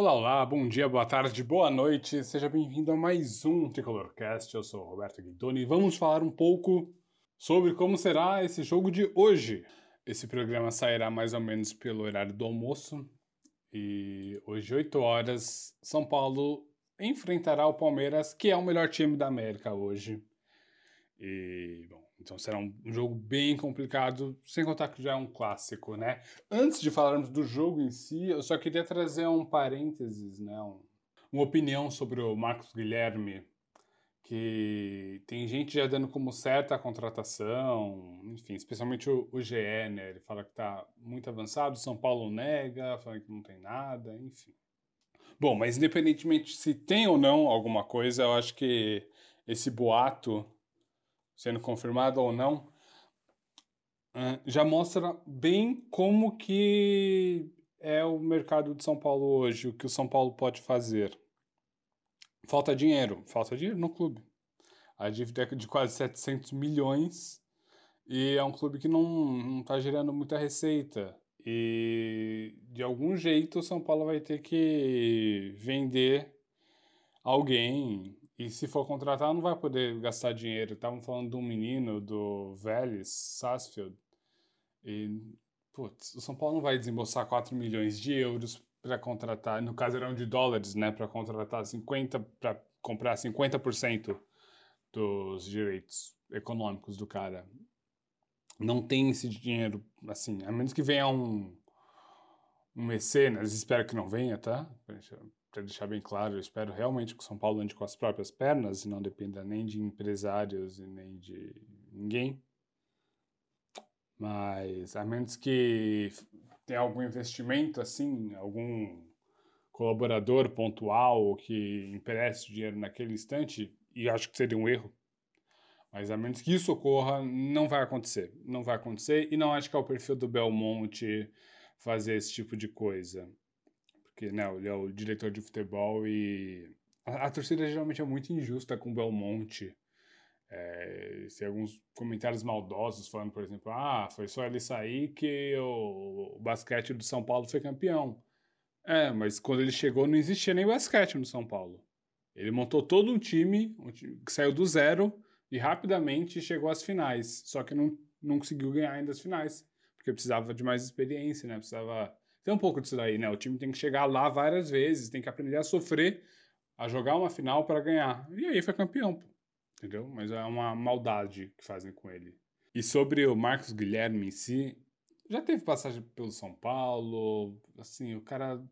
Olá, olá, bom dia, boa tarde, boa noite, seja bem-vindo a mais um Tricolorcast. Eu sou o Roberto Guidoni e vamos falar um pouco sobre como será esse jogo de hoje. Esse programa sairá mais ou menos pelo horário do almoço e hoje, 8 horas, São Paulo enfrentará o Palmeiras, que é o melhor time da América hoje. E, bom, então será um, jogo bem complicado, sem contar que já é um clássico, né? Antes de falarmos do jogo em si, eu só queria trazer um parênteses, né? Um, uma opinião sobre o Marcos Guilherme, que tem gente já dando como certa a contratação, enfim, especialmente o, o GE, né? Ele fala que está muito avançado, São Paulo nega, fala que não tem nada, enfim. Bom, mas independentemente se tem ou não alguma coisa, eu acho que esse boato sendo confirmado ou não, já mostra bem como que é o mercado de São Paulo hoje, o que o São Paulo pode fazer. Falta dinheiro, falta dinheiro no clube. A dívida é de quase 700 milhões e é um clube que não está gerando muita receita. E de algum jeito o São Paulo vai ter que vender alguém, e se for contratar, não vai poder gastar dinheiro. Estavam falando de um menino do Vélez, Sarsfield. E, putz, o São Paulo não vai desembolsar 4 milhões de euros para contratar, no caso eram de dólares, né, para contratar 50, para comprar 50% dos direitos econômicos do cara. Não tem esse dinheiro, assim, a menos que venha um, um mecenas, espero que não venha, tá? Para deixar bem claro, eu espero realmente que o São Paulo ande com as próprias pernas e não dependa nem de empresários e nem de ninguém. Mas a menos que tenha algum investimento assim, algum colaborador pontual que empreste dinheiro naquele instante, e acho que seria um erro. Mas a menos que isso ocorra, não vai acontecer. Não vai acontecer e não acho que é o perfil do Belmonte fazer esse tipo de coisa porque né, ele é o diretor de futebol e a, a torcida geralmente é muito injusta com o Belmonte. É, tem alguns comentários maldosos falando, por exemplo, ah, foi só ele sair que o, o basquete do São Paulo foi campeão. É, mas quando ele chegou não existia nem basquete no São Paulo. Ele montou todo um time, um time que saiu do zero e rapidamente chegou às finais. Só que não, não conseguiu ganhar ainda as finais, porque precisava de mais experiência, né? Precisava tem um pouco disso daí, né? O time tem que chegar lá várias vezes, tem que aprender a sofrer, a jogar uma final para ganhar. E aí foi campeão, pô. Entendeu? Mas é uma maldade que fazem com ele. E sobre o Marcos Guilherme em si, já teve passagem pelo São Paulo, assim, o cara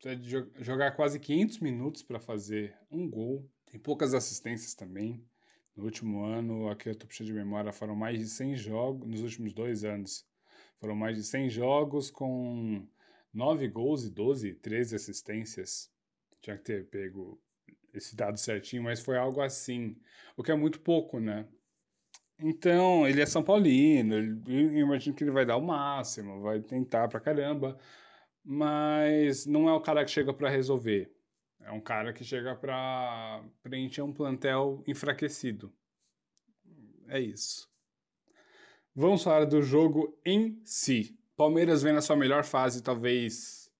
precisa jogar quase 500 minutos para fazer um gol. Tem poucas assistências também. No último ano, aqui eu tô puxando de memória, foram mais de 100 jogos, nos últimos dois anos, foram mais de 100 jogos com 9 gols e 12, 13 assistências. Tinha que ter pego esse dado certinho, mas foi algo assim. O que é muito pouco, né? Então, ele é São Paulino, eu imagino que ele vai dar o máximo, vai tentar pra caramba, mas não é o cara que chega para resolver. É um cara que chega para preencher um plantel enfraquecido. É isso. Vamos falar do jogo em si. Palmeiras vem na sua melhor fase, talvez,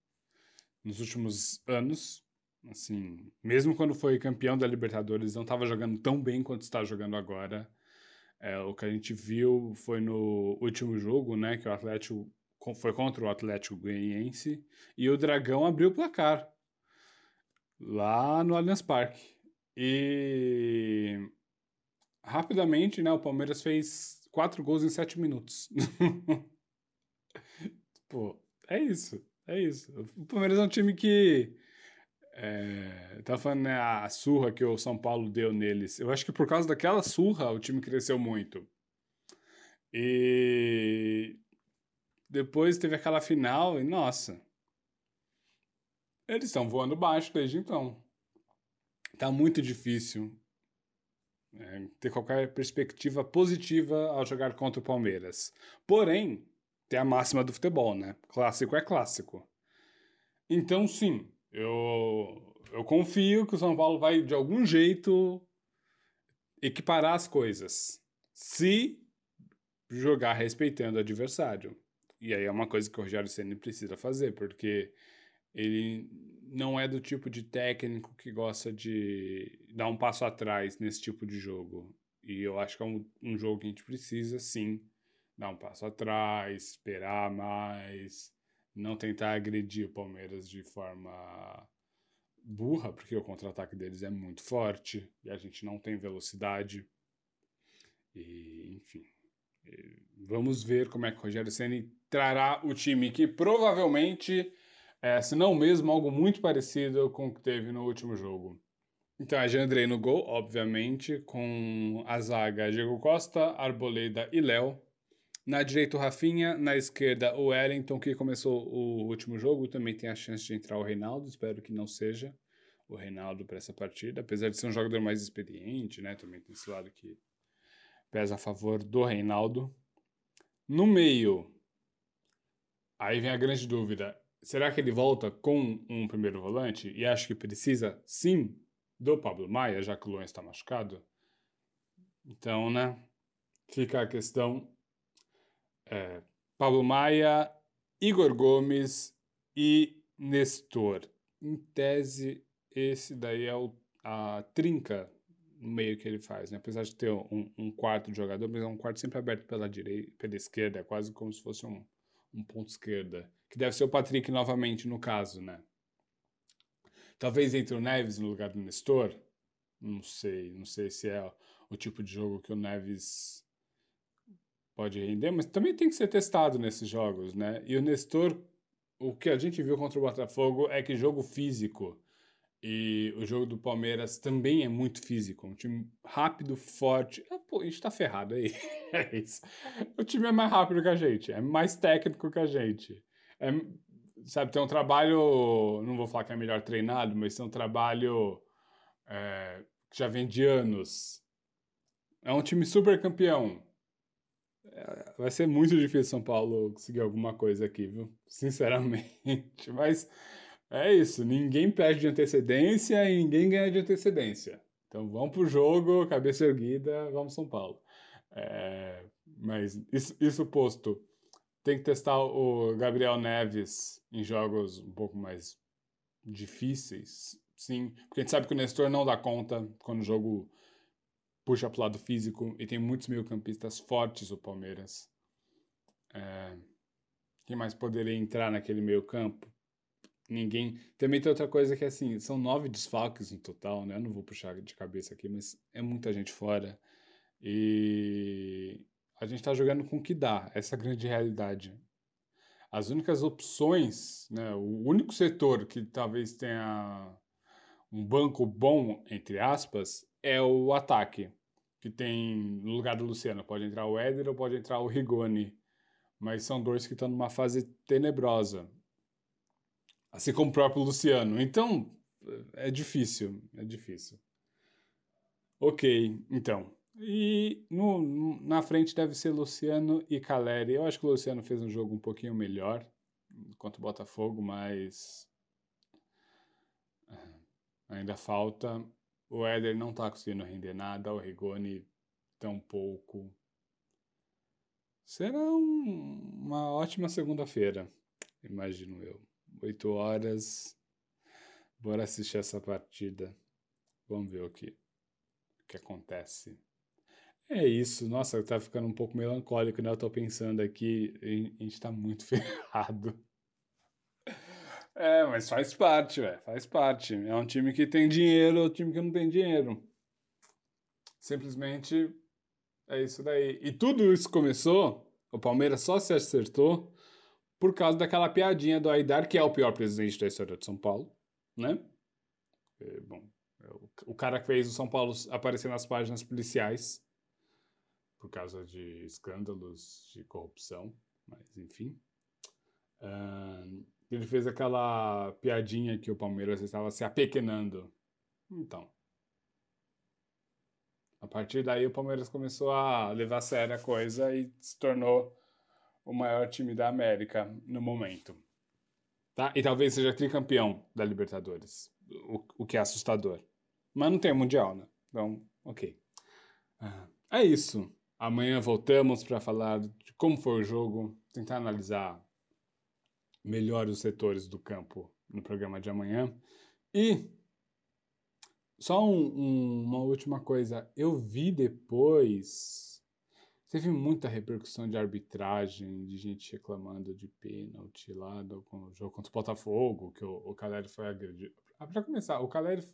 nos últimos anos. Assim, mesmo quando foi campeão da Libertadores, não estava jogando tão bem quanto está jogando agora. É, o que a gente viu foi no último jogo, né, que o Atlético foi contra o Atlético Goianiense e o Dragão abriu o placar lá no Allianz Parque. E rapidamente, né, o Palmeiras fez quatro gols em sete minutos. Pô, é isso. É isso. O Palmeiras é um time que. É, tá falando né, a surra que o São Paulo deu neles. Eu acho que por causa daquela surra o time cresceu muito. E depois teve aquela final e nossa. Eles estão voando baixo desde então. Tá muito difícil é, ter qualquer perspectiva positiva ao jogar contra o Palmeiras. Porém, tem a máxima do futebol, né? Clássico é clássico. Então, sim, eu, eu confio que o São Paulo vai, de algum jeito, equiparar as coisas. Se jogar respeitando o adversário. E aí é uma coisa que o Rogério Senna precisa fazer, porque ele não é do tipo de técnico que gosta de dar um passo atrás nesse tipo de jogo. E eu acho que é um, um jogo que a gente precisa, sim, dar um passo atrás, esperar mais, não tentar agredir o Palmeiras de forma burra, porque o contra-ataque deles é muito forte e a gente não tem velocidade. E, enfim, vamos ver como é que o Rogério Ceni trará o time que provavelmente, é, se não mesmo, algo muito parecido com o que teve no último jogo. Então, a Jandrei no gol, obviamente, com a zaga Diego Costa, Arboleda e Léo. Na direita, o Rafinha. Na esquerda, o Wellington, que começou o último jogo. Também tem a chance de entrar o Reinaldo. Espero que não seja o Reinaldo para essa partida. Apesar de ser um jogador mais experiente, né? Também tem esse lado que pesa a favor do Reinaldo. No meio, aí vem a grande dúvida. Será que ele volta com um primeiro volante? E acho que precisa, sim, do Pablo Maia, já que o Luan está machucado. Então, né? Fica a questão é, Pablo Maia, Igor Gomes e Nestor. Em tese, esse daí é o, a trinca no meio que ele faz, né? Apesar de ter um, um quarto jogador, mas é um quarto sempre aberto pela direita, pela esquerda, é quase como se fosse um, um ponto esquerda. Que deve ser o Patrick novamente, no caso, né? Talvez entre o Neves no lugar do Nestor. Não sei, não sei se é o tipo de jogo que o Neves pode render, mas também tem que ser testado nesses jogos, né? E o Nestor, o que a gente viu contra o Botafogo é que jogo físico e o jogo do Palmeiras também é muito físico, um time rápido, forte. Ah, pô, a gente tá ferrado aí. é isso. O time é mais rápido que a gente, é mais técnico que a gente. É, sabe, tem um trabalho, não vou falar que é melhor treinado, mas tem um trabalho é, que já vem de anos. É um time super campeão. É, vai ser muito difícil São Paulo conseguir alguma coisa aqui, viu? Sinceramente. Mas é isso. Ninguém perde de antecedência e ninguém ganha de antecedência. Então vamos pro jogo, cabeça erguida, vamos São Paulo. É, mas isso, isso posto, tem que testar o Gabriel Neves em jogos um pouco mais difíceis, sim, porque a gente sabe que o Nestor não dá conta quando o jogo puxa para o lado físico e tem muitos meio-campistas fortes o Palmeiras. É, quem mais poderia entrar naquele meio-campo? Ninguém. Também tem outra coisa que é assim: são nove desfalques no total, né? Eu não vou puxar de cabeça aqui, mas é muita gente fora. E a gente está jogando com o que dá, essa grande realidade. As únicas opções, né? O único setor que talvez tenha um banco bom, entre aspas, é o ataque, que tem, no lugar do Luciano, pode entrar o Éder ou pode entrar o Rigoni, mas são dois que estão numa fase tenebrosa, assim como o próprio Luciano. Então, é difícil, é difícil. Ok, então. E no, na frente deve ser Luciano e Caleri. Eu acho que o Luciano fez um jogo um pouquinho melhor contra o Botafogo, mas é, ainda falta. O Éder não está conseguindo render nada, o Rigoni tampouco. Será um, uma ótima segunda-feira, imagino eu. Oito horas. Bora assistir essa partida. Vamos ver o que, o que acontece. É isso. Nossa, tá ficando um pouco melancólico, né? Eu tô pensando aqui, a gente tá muito ferrado. É, mas faz parte, velho. Faz parte. É um time que tem dinheiro, é um time que não tem dinheiro. Simplesmente é isso daí. E tudo isso começou, o Palmeiras só se acertou por causa daquela piadinha do Aidar, que é o pior presidente da história de São Paulo, né? É, bom, é o cara que fez o São Paulo aparecer nas páginas policiais por causa de escândalos de corrupção, mas enfim. Uh, ele fez aquela piadinha que o Palmeiras estava se apequenando. Então. A partir daí o Palmeiras começou a levar a sério a coisa e se tornou o maior time da América no momento. Tá? E talvez seja tricampeão da Libertadores, o, o que é assustador. Mas não tem mundial, né? Então, ok. Uh, é isso. Amanhã voltamos para falar de como foi o jogo, tentar analisar melhor os setores do campo no programa de amanhã. E só um, um, uma última coisa, eu vi depois. Teve muita repercussão de arbitragem, de gente reclamando de pênalti lá do, jogo contra o Botafogo, que o, o Caleri foi agredido. Ah, pra começar, o Caleri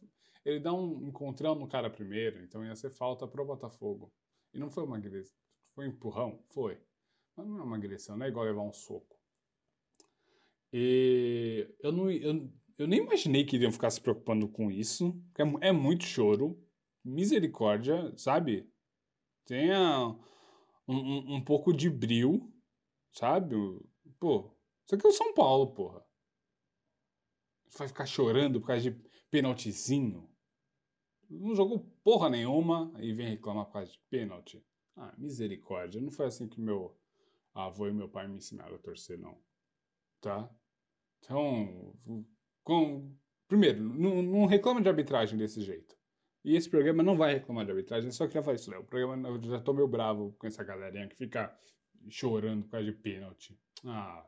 ele dá um encontrão no cara primeiro, então ia ser falta pro Botafogo. E não foi uma agressão. Foi um empurrão? Foi. Mas não é uma agressão, não é igual levar um soco. E eu não. Eu, eu nem imaginei que iriam ficar se preocupando com isso. É, é muito choro. Misericórdia, sabe? Tenha um, um, pouco de bril, sabe? Pô, isso aqui é o São Paulo, porra. Vai ficar chorando por causa de penaltizinho. Não jogou porra nenhuma e vem reclamar por causa de pênalti. Ah, misericórdia. Não foi assim que meu avô e meu pai me ensinaram a torcer, não. Tá? Então, com, primeiro, não, não reclama de arbitragem desse jeito. E esse programa não vai reclamar de arbitragem, só queria falar isso, Léo. O programa, eu já tô meio bravo com essa galerinha que fica chorando por causa de pênalti. Ah.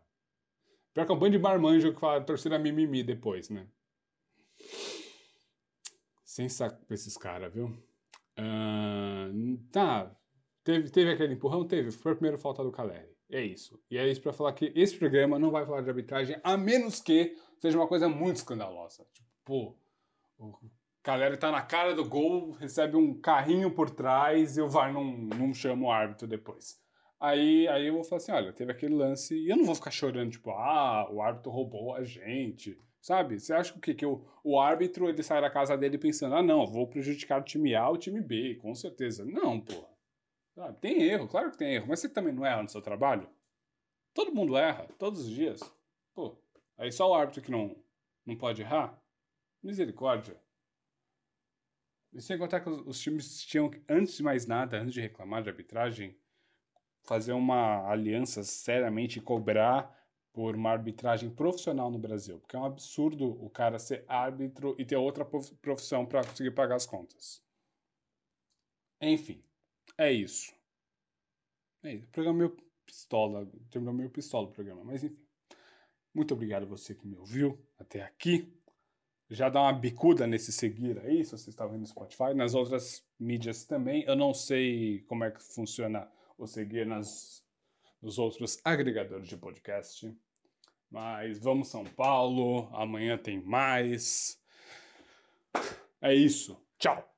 Pior que é um bando de marmanjo que fala torcida mimimi depois, né? Sem saco pra esses caras, viu? Uh, tá. Teve, teve aquele empurrão? Teve. Foi a primeira falta do Caleri. É isso. E é isso para falar que esse programa não vai falar de arbitragem, a menos que seja uma coisa muito escandalosa. Tipo, pô, Caleri tá na cara do gol, recebe um carrinho por trás e o VAR não, não chama o árbitro depois. Aí, aí eu vou falar assim, olha, teve aquele lance e eu não vou ficar chorando, tipo, ah, o árbitro roubou a gente, sabe? Você acha que, que o, o árbitro ele sai da casa dele pensando, ah, não, vou prejudicar o time A ou o time B, com certeza. Não, pô. Sabe? Tem erro, claro que tem erro, mas você também não erra no seu trabalho? Todo mundo erra, todos os dias. Pô, aí só o árbitro que não, não pode errar? Misericórdia. E sem contar que os, os times tinham, antes de mais nada, antes de reclamar de arbitragem, fazer uma aliança seriamente e cobrar por uma arbitragem profissional no Brasil. Porque é um absurdo o cara ser árbitro e ter outra profissão para conseguir pagar as contas. Enfim. É isso. É isso. O programa meio pistola. Terminou meio pistola o programa, mas enfim. Muito obrigado a você que me ouviu até aqui. Já dá uma bicuda nesse seguir aí, se você está vendo no Spotify. Nas outras mídias também. Eu não sei como é que funciona o seguir nas, nos outros agregadores de podcast. Mas vamos São Paulo. Amanhã tem mais. É isso. Tchau.